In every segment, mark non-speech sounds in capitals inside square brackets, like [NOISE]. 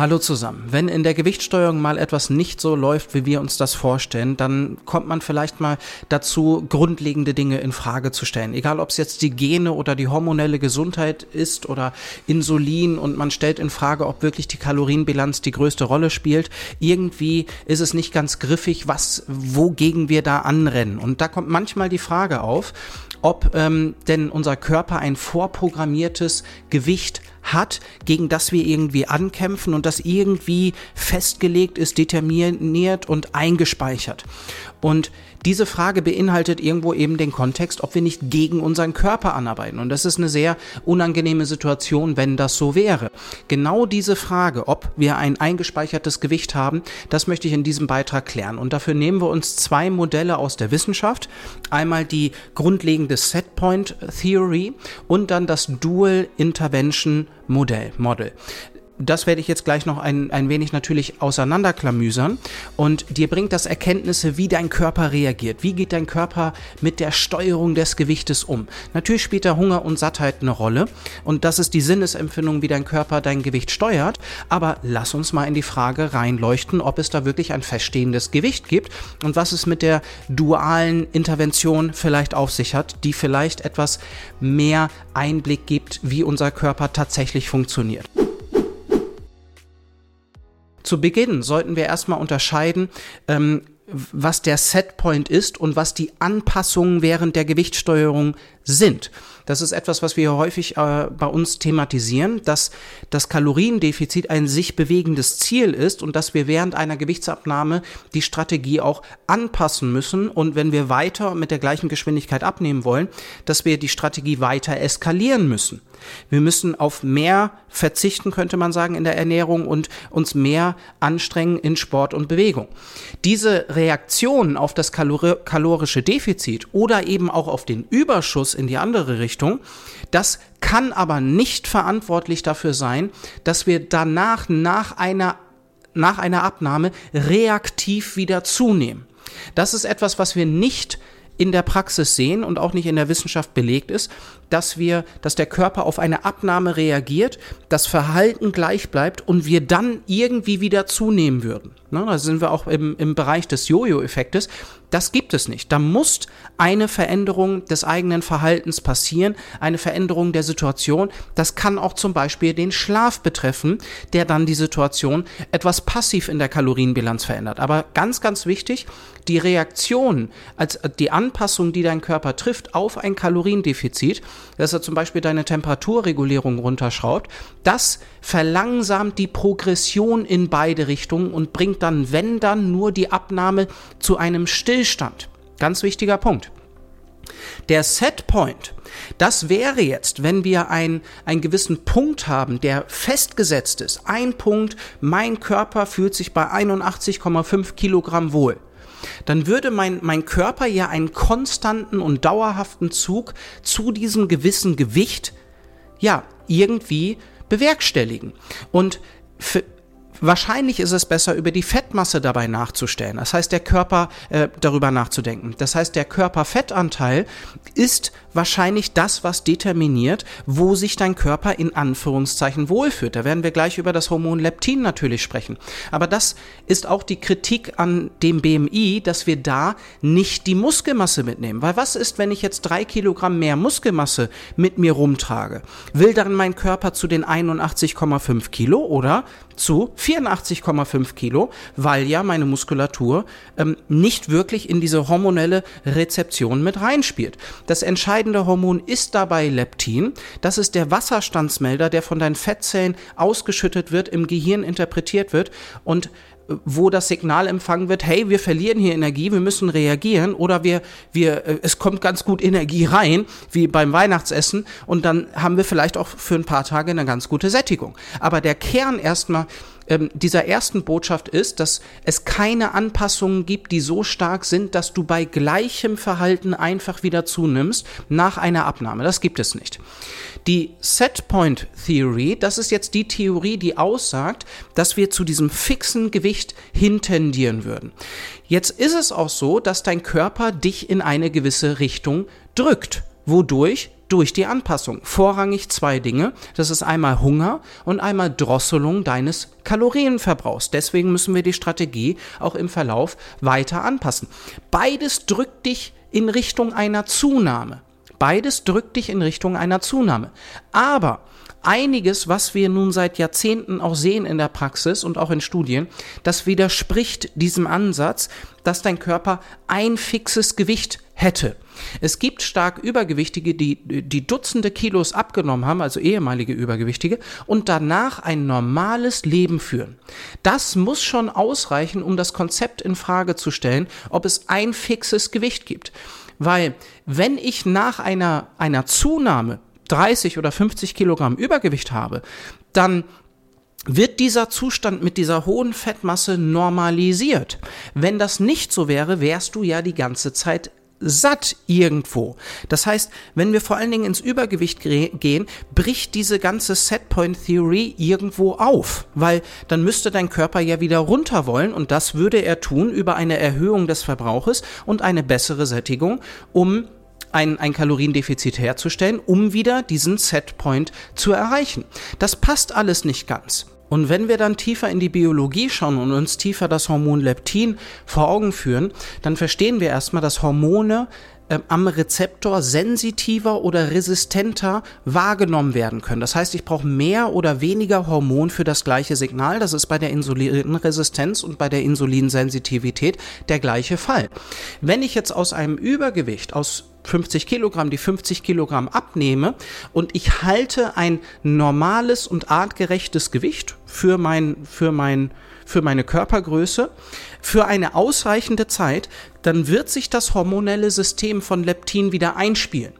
Hallo zusammen. Wenn in der Gewichtssteuerung mal etwas nicht so läuft, wie wir uns das vorstellen, dann kommt man vielleicht mal dazu, grundlegende Dinge in Frage zu stellen. Egal, ob es jetzt die Gene oder die hormonelle Gesundheit ist oder Insulin und man stellt in Frage, ob wirklich die Kalorienbilanz die größte Rolle spielt. Irgendwie ist es nicht ganz griffig, was, wogegen wir da anrennen. Und da kommt manchmal die Frage auf, ob ähm, denn unser Körper ein vorprogrammiertes Gewicht hat, gegen das wir irgendwie ankämpfen und das irgendwie festgelegt ist, determiniert und eingespeichert. Und diese Frage beinhaltet irgendwo eben den Kontext, ob wir nicht gegen unseren Körper anarbeiten. Und das ist eine sehr unangenehme Situation, wenn das so wäre. Genau diese Frage, ob wir ein eingespeichertes Gewicht haben, das möchte ich in diesem Beitrag klären. Und dafür nehmen wir uns zwei Modelle aus der Wissenschaft. Einmal die grundlegende Setpoint Theory und dann das Dual Intervention Modell. Model das werde ich jetzt gleich noch ein, ein wenig natürlich auseinanderklamüsern. Und dir bringt das Erkenntnisse, wie dein Körper reagiert. Wie geht dein Körper mit der Steuerung des Gewichtes um? Natürlich spielt da Hunger und Sattheit eine Rolle. Und das ist die Sinnesempfindung, wie dein Körper dein Gewicht steuert. Aber lass uns mal in die Frage reinleuchten, ob es da wirklich ein feststehendes Gewicht gibt und was es mit der dualen Intervention vielleicht auf sich hat, die vielleicht etwas mehr Einblick gibt, wie unser Körper tatsächlich funktioniert. Zu Beginn sollten wir erstmal unterscheiden, ähm, was der Setpoint ist und was die Anpassungen während der Gewichtssteuerung sind. Das ist etwas, was wir häufig äh, bei uns thematisieren, dass das Kaloriendefizit ein sich bewegendes Ziel ist und dass wir während einer Gewichtsabnahme die Strategie auch anpassen müssen und wenn wir weiter mit der gleichen Geschwindigkeit abnehmen wollen, dass wir die Strategie weiter eskalieren müssen. Wir müssen auf mehr verzichten, könnte man sagen, in der Ernährung und uns mehr anstrengen in Sport und Bewegung. Diese Reaktion auf das kalorische Defizit oder eben auch auf den Überschuss in die andere Richtung, das kann aber nicht verantwortlich dafür sein, dass wir danach nach einer nach einer Abnahme reaktiv wieder zunehmen. Das ist etwas, was wir nicht in der Praxis sehen und auch nicht in der Wissenschaft belegt ist, dass wir, dass der Körper auf eine Abnahme reagiert, das Verhalten gleich bleibt und wir dann irgendwie wieder zunehmen würden. Ne, da sind wir auch im, im Bereich des Jojo-Effektes. Das gibt es nicht. Da muss eine Veränderung des eigenen Verhaltens passieren, eine Veränderung der Situation. Das kann auch zum Beispiel den Schlaf betreffen, der dann die Situation etwas passiv in der Kalorienbilanz verändert. Aber ganz, ganz wichtig, die Reaktion, als die Anpassung, die dein Körper trifft auf ein Kaloriendefizit, dass er zum Beispiel deine Temperaturregulierung runterschraubt, das verlangsamt die Progression in beide Richtungen und bringt dann, wenn dann, nur die Abnahme zu einem Stillstand. Ganz wichtiger Punkt. Der Setpoint, das wäre jetzt, wenn wir ein, einen gewissen Punkt haben, der festgesetzt ist. Ein Punkt, mein Körper fühlt sich bei 81,5 Kilogramm wohl dann würde mein, mein Körper ja einen konstanten und dauerhaften Zug zu diesem gewissen Gewicht, ja, irgendwie bewerkstelligen. Und für, Wahrscheinlich ist es besser, über die Fettmasse dabei nachzustellen. Das heißt, der Körper äh, darüber nachzudenken. Das heißt, der Körperfettanteil ist wahrscheinlich das, was determiniert, wo sich dein Körper in Anführungszeichen wohlfühlt. Da werden wir gleich über das Hormon Leptin natürlich sprechen. Aber das ist auch die Kritik an dem BMI, dass wir da nicht die Muskelmasse mitnehmen. Weil was ist, wenn ich jetzt drei Kilogramm mehr Muskelmasse mit mir rumtrage? Will dann mein Körper zu den 81,5 Kilo oder zu 84,5 Kilo, weil ja meine Muskulatur ähm, nicht wirklich in diese hormonelle Rezeption mit reinspielt. Das entscheidende Hormon ist dabei Leptin. Das ist der Wasserstandsmelder, der von deinen Fettzellen ausgeschüttet wird, im Gehirn interpretiert wird und wo das Signal empfangen wird, hey, wir verlieren hier Energie, wir müssen reagieren oder wir, wir, äh, es kommt ganz gut Energie rein, wie beim Weihnachtsessen und dann haben wir vielleicht auch für ein paar Tage eine ganz gute Sättigung. Aber der Kern erstmal ähm, dieser ersten Botschaft ist, dass es keine Anpassungen gibt, die so stark sind, dass du bei gleichem Verhalten einfach wieder zunimmst nach einer Abnahme. Das gibt es nicht. Die Setpoint Theory, das ist jetzt die Theorie, die aussagt, dass wir zu diesem fixen Gewicht hintendieren würden. Jetzt ist es auch so, dass dein Körper dich in eine gewisse Richtung drückt, wodurch durch die Anpassung. Vorrangig zwei Dinge. Das ist einmal Hunger und einmal Drosselung deines Kalorienverbrauchs. Deswegen müssen wir die Strategie auch im Verlauf weiter anpassen. Beides drückt dich in Richtung einer Zunahme. Beides drückt dich in Richtung einer Zunahme. Aber einiges, was wir nun seit Jahrzehnten auch sehen in der Praxis und auch in Studien, das widerspricht diesem Ansatz, dass dein Körper ein fixes Gewicht hätte. Es gibt stark Übergewichtige, die, die Dutzende Kilos abgenommen haben, also ehemalige Übergewichtige, und danach ein normales Leben führen. Das muss schon ausreichen, um das Konzept in Frage zu stellen, ob es ein fixes Gewicht gibt. Weil, wenn ich nach einer, einer Zunahme 30 oder 50 Kilogramm Übergewicht habe, dann wird dieser Zustand mit dieser hohen Fettmasse normalisiert. Wenn das nicht so wäre, wärst du ja die ganze Zeit satt irgendwo. Das heißt, wenn wir vor allen Dingen ins Übergewicht gehen, bricht diese ganze Setpoint Theory irgendwo auf, weil dann müsste dein Körper ja wieder runter wollen und das würde er tun über eine Erhöhung des Verbrauches und eine bessere Sättigung, um ein, ein Kaloriendefizit herzustellen, um wieder diesen Setpoint zu erreichen. Das passt alles nicht ganz. Und wenn wir dann tiefer in die Biologie schauen und uns tiefer das Hormon Leptin vor Augen führen, dann verstehen wir erstmal, dass Hormone äh, am Rezeptor sensitiver oder resistenter wahrgenommen werden können. Das heißt, ich brauche mehr oder weniger Hormon für das gleiche Signal. Das ist bei der Insulinresistenz und bei der Insulinsensitivität der gleiche Fall. Wenn ich jetzt aus einem Übergewicht, aus 50 Kilogramm, die 50 Kilogramm abnehme und ich halte ein normales und artgerechtes Gewicht für mein, für mein, für meine Körpergröße für eine ausreichende Zeit, dann wird sich das hormonelle System von Leptin wieder einspielen.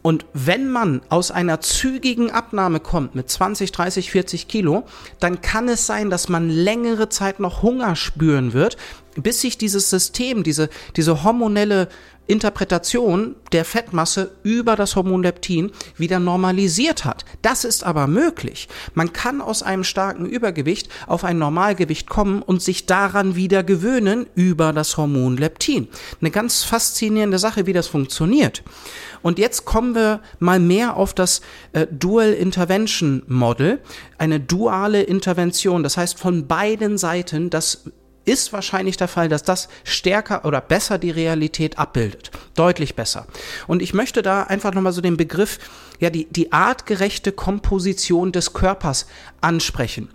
Und wenn man aus einer zügigen Abnahme kommt mit 20, 30, 40 Kilo, dann kann es sein, dass man längere Zeit noch Hunger spüren wird, bis sich dieses System, diese, diese hormonelle Interpretation der Fettmasse über das Hormon Leptin wieder normalisiert hat. Das ist aber möglich. Man kann aus einem starken Übergewicht auf ein Normalgewicht kommen und sich daran wieder gewöhnen über das Hormon Leptin. Eine ganz faszinierende Sache, wie das funktioniert. Und jetzt kommen wir mal mehr auf das äh, Dual Intervention Model, eine duale Intervention, das heißt von beiden Seiten das ist wahrscheinlich der Fall, dass das stärker oder besser die Realität abbildet. Deutlich besser. Und ich möchte da einfach nochmal so den Begriff, ja, die, die artgerechte Komposition des Körpers ansprechen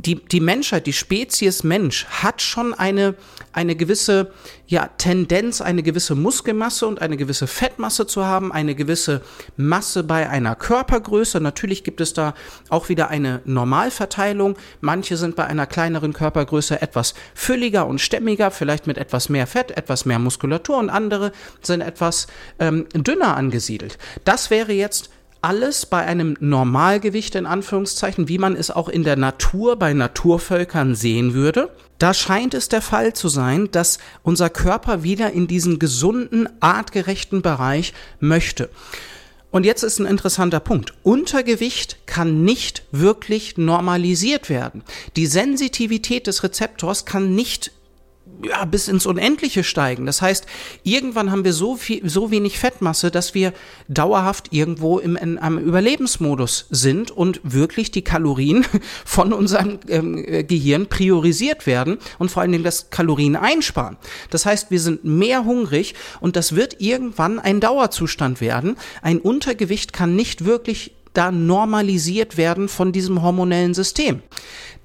die, die Menschheit, die Spezies Mensch hat schon eine, eine gewisse ja, Tendenz, eine gewisse Muskelmasse und eine gewisse Fettmasse zu haben, eine gewisse Masse bei einer Körpergröße. Natürlich gibt es da auch wieder eine Normalverteilung. Manche sind bei einer kleineren Körpergröße etwas fülliger und stämmiger, vielleicht mit etwas mehr Fett, etwas mehr Muskulatur und andere sind etwas ähm, dünner angesiedelt. Das wäre jetzt alles bei einem Normalgewicht in Anführungszeichen, wie man es auch in der Natur bei Naturvölkern sehen würde. Da scheint es der Fall zu sein, dass unser Körper wieder in diesen gesunden, artgerechten Bereich möchte. Und jetzt ist ein interessanter Punkt. Untergewicht kann nicht wirklich normalisiert werden. Die Sensitivität des Rezeptors kann nicht ja, bis ins Unendliche steigen. Das heißt, irgendwann haben wir so viel, so wenig Fettmasse, dass wir dauerhaft irgendwo im, in einem Überlebensmodus sind und wirklich die Kalorien [LAUGHS] von unserem ähm, Gehirn priorisiert werden und vor allen Dingen das Kalorien einsparen. Das heißt, wir sind mehr hungrig und das wird irgendwann ein Dauerzustand werden. Ein Untergewicht kann nicht wirklich da normalisiert werden von diesem hormonellen System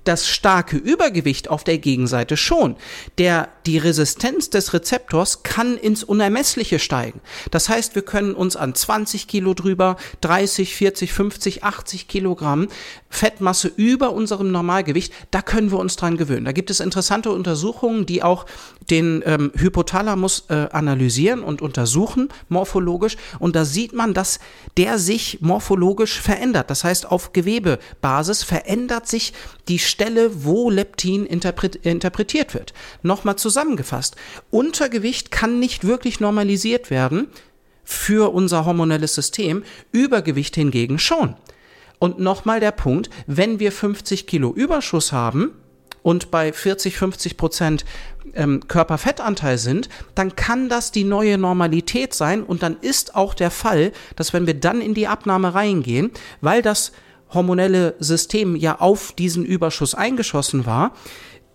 das starke Übergewicht auf der Gegenseite schon. Der, die Resistenz des Rezeptors kann ins Unermessliche steigen. Das heißt, wir können uns an 20 Kilo drüber, 30, 40, 50, 80 Kilogramm Fettmasse über unserem Normalgewicht, da können wir uns dran gewöhnen. Da gibt es interessante Untersuchungen, die auch den ähm, Hypothalamus äh, analysieren und untersuchen morphologisch. Und da sieht man, dass der sich morphologisch verändert. Das heißt, auf Gewebebasis verändert sich die Stelle, wo Leptin interpret interpretiert wird. Nochmal zusammengefasst. Untergewicht kann nicht wirklich normalisiert werden für unser hormonelles System, Übergewicht hingegen schon. Und nochmal der Punkt, wenn wir 50 Kilo Überschuss haben, und bei 40, 50 Prozent ähm, Körperfettanteil sind, dann kann das die neue Normalität sein und dann ist auch der Fall, dass wenn wir dann in die Abnahme reingehen, weil das hormonelle System ja auf diesen Überschuss eingeschossen war,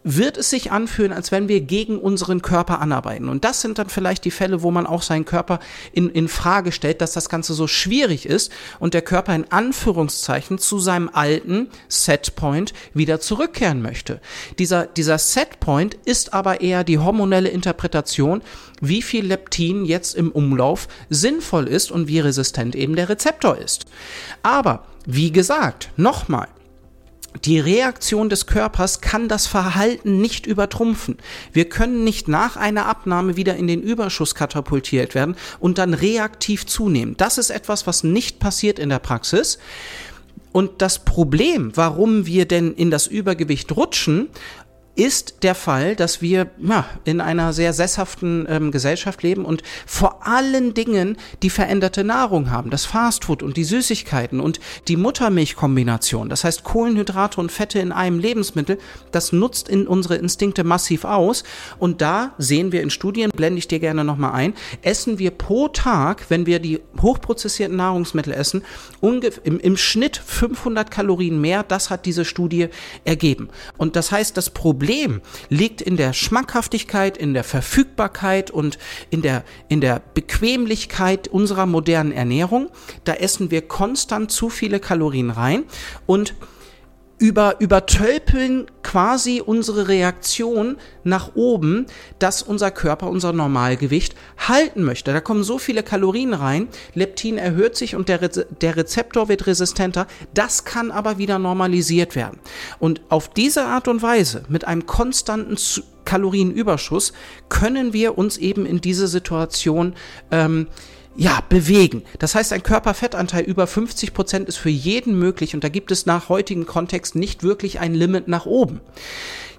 wird es sich anfühlen, als wenn wir gegen unseren Körper anarbeiten. Und das sind dann vielleicht die Fälle, wo man auch seinen Körper in, in Frage stellt, dass das Ganze so schwierig ist und der Körper in Anführungszeichen zu seinem alten Setpoint wieder zurückkehren möchte. Dieser, dieser Setpoint ist aber eher die hormonelle Interpretation, wie viel Leptin jetzt im Umlauf sinnvoll ist und wie resistent eben der Rezeptor ist. Aber, wie gesagt, nochmal, die Reaktion des Körpers kann das Verhalten nicht übertrumpfen. Wir können nicht nach einer Abnahme wieder in den Überschuss katapultiert werden und dann reaktiv zunehmen. Das ist etwas, was nicht passiert in der Praxis. Und das Problem, warum wir denn in das Übergewicht rutschen, ist der Fall, dass wir ja, in einer sehr sesshaften ähm, Gesellschaft leben und vor allen Dingen die veränderte Nahrung haben, das Fastfood und die Süßigkeiten und die Muttermilchkombination, das heißt Kohlenhydrate und Fette in einem Lebensmittel, das nutzt in unsere Instinkte massiv aus. Und da sehen wir in Studien, blende ich dir gerne nochmal ein, essen wir pro Tag, wenn wir die hochprozessierten Nahrungsmittel essen, im, im Schnitt 500 Kalorien mehr, das hat diese Studie ergeben. Und das heißt, das Problem Problem liegt in der Schmackhaftigkeit, in der Verfügbarkeit und in der, in der Bequemlichkeit unserer modernen Ernährung. Da essen wir konstant zu viele Kalorien rein und über, übertölpeln quasi unsere Reaktion nach oben, dass unser Körper unser Normalgewicht halten möchte. Da kommen so viele Kalorien rein, Leptin erhöht sich und der, Re der Rezeptor wird resistenter. Das kann aber wieder normalisiert werden. Und auf diese Art und Weise, mit einem konstanten Kalorienüberschuss, können wir uns eben in diese Situation ähm, ja, bewegen. Das heißt, ein Körperfettanteil über 50 Prozent ist für jeden möglich und da gibt es nach heutigem Kontext nicht wirklich ein Limit nach oben.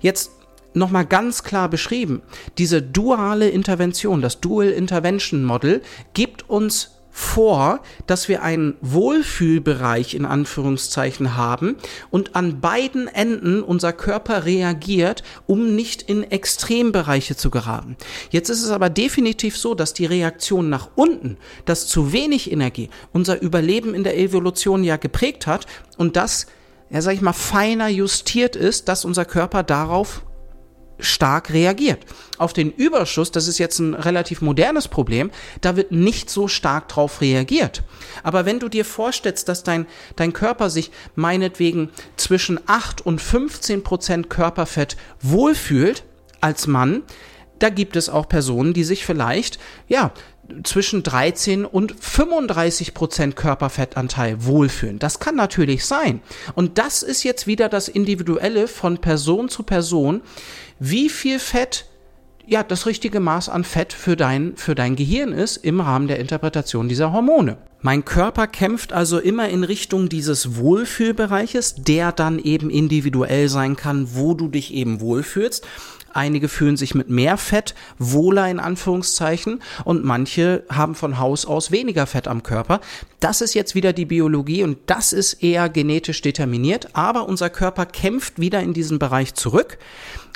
Jetzt nochmal ganz klar beschrieben, diese duale Intervention, das Dual Intervention Model gibt uns vor, dass wir einen Wohlfühlbereich in Anführungszeichen haben und an beiden Enden unser Körper reagiert, um nicht in Extrembereiche zu geraten. Jetzt ist es aber definitiv so, dass die Reaktion nach unten, dass zu wenig Energie unser Überleben in der Evolution ja geprägt hat und das ja, sag ich mal, feiner justiert ist, dass unser Körper darauf stark reagiert. Auf den Überschuss, das ist jetzt ein relativ modernes Problem, da wird nicht so stark drauf reagiert. Aber wenn du dir vorstellst, dass dein, dein Körper sich meinetwegen zwischen 8 und 15 Prozent Körperfett wohlfühlt als Mann, da gibt es auch Personen, die sich vielleicht, ja, zwischen 13 und 35 Prozent Körperfettanteil wohlfühlen. Das kann natürlich sein. Und das ist jetzt wieder das Individuelle von Person zu Person wie viel Fett ja das richtige Maß an Fett für dein, für dein Gehirn ist im Rahmen der Interpretation dieser Hormone. Mein Körper kämpft also immer in Richtung dieses Wohlfühlbereiches, der dann eben individuell sein kann, wo du dich eben wohlfühlst. Einige fühlen sich mit mehr Fett wohler in Anführungszeichen und manche haben von Haus aus weniger Fett am Körper. Das ist jetzt wieder die Biologie und das ist eher genetisch determiniert, aber unser Körper kämpft wieder in diesen Bereich zurück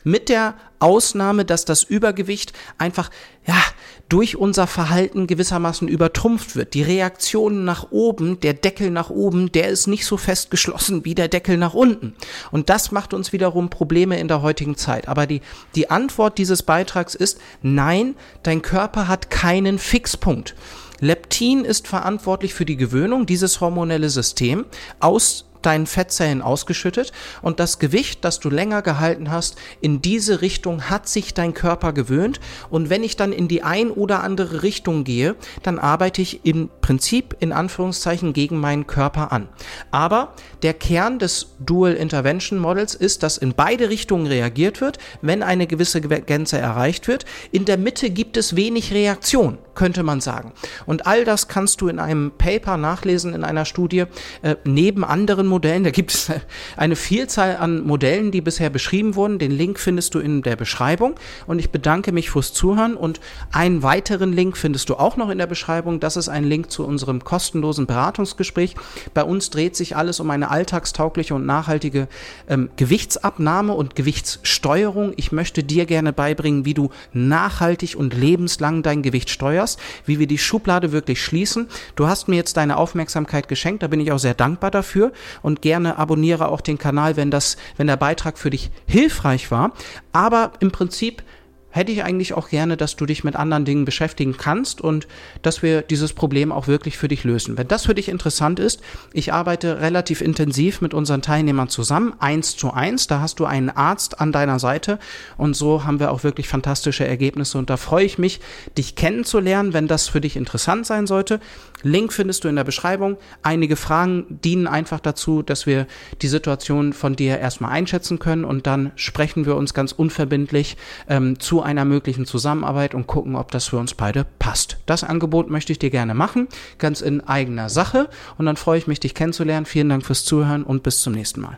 mit der Ausnahme, dass das Übergewicht einfach, ja, durch unser Verhalten gewissermaßen übertrumpft wird. Die Reaktion nach oben, der Deckel nach oben, der ist nicht so fest geschlossen wie der Deckel nach unten. Und das macht uns wiederum Probleme in der heutigen Zeit. Aber die, die Antwort dieses Beitrags ist, nein, dein Körper hat keinen Fixpunkt. Leptin ist verantwortlich für die Gewöhnung, dieses hormonelle System aus deinen Fettzellen ausgeschüttet und das Gewicht, das du länger gehalten hast, in diese Richtung hat sich dein Körper gewöhnt und wenn ich dann in die ein oder andere Richtung gehe, dann arbeite ich im Prinzip in Anführungszeichen gegen meinen Körper an. Aber der Kern des Dual Intervention Models ist, dass in beide Richtungen reagiert wird, wenn eine gewisse Grenze erreicht wird. In der Mitte gibt es wenig Reaktion. könnte man sagen. Und all das kannst du in einem Paper nachlesen, in einer Studie, äh, neben anderen Modellen. Da gibt es eine Vielzahl an Modellen, die bisher beschrieben wurden. Den Link findest du in der Beschreibung. Und ich bedanke mich fürs Zuhören. Und einen weiteren Link findest du auch noch in der Beschreibung. Das ist ein Link zu unserem kostenlosen Beratungsgespräch. Bei uns dreht sich alles um eine alltagstaugliche und nachhaltige ähm, Gewichtsabnahme und Gewichtssteuerung. Ich möchte dir gerne beibringen, wie du nachhaltig und lebenslang dein Gewicht steuerst, wie wir die Schublade wirklich schließen. Du hast mir jetzt deine Aufmerksamkeit geschenkt, da bin ich auch sehr dankbar dafür und gerne abonniere auch den Kanal, wenn das, wenn der Beitrag für dich hilfreich war. Aber im Prinzip hätte ich eigentlich auch gerne, dass du dich mit anderen Dingen beschäftigen kannst und dass wir dieses Problem auch wirklich für dich lösen. Wenn das für dich interessant ist, ich arbeite relativ intensiv mit unseren Teilnehmern zusammen, eins zu eins. Da hast du einen Arzt an deiner Seite und so haben wir auch wirklich fantastische Ergebnisse und da freue ich mich, dich kennenzulernen, wenn das für dich interessant sein sollte. Link findest du in der Beschreibung. Einige Fragen dienen einfach dazu, dass wir die Situation von dir erstmal einschätzen können und dann sprechen wir uns ganz unverbindlich ähm, zu einer möglichen Zusammenarbeit und gucken, ob das für uns beide passt. Das Angebot möchte ich dir gerne machen, ganz in eigener Sache. Und dann freue ich mich, dich kennenzulernen. Vielen Dank fürs Zuhören und bis zum nächsten Mal.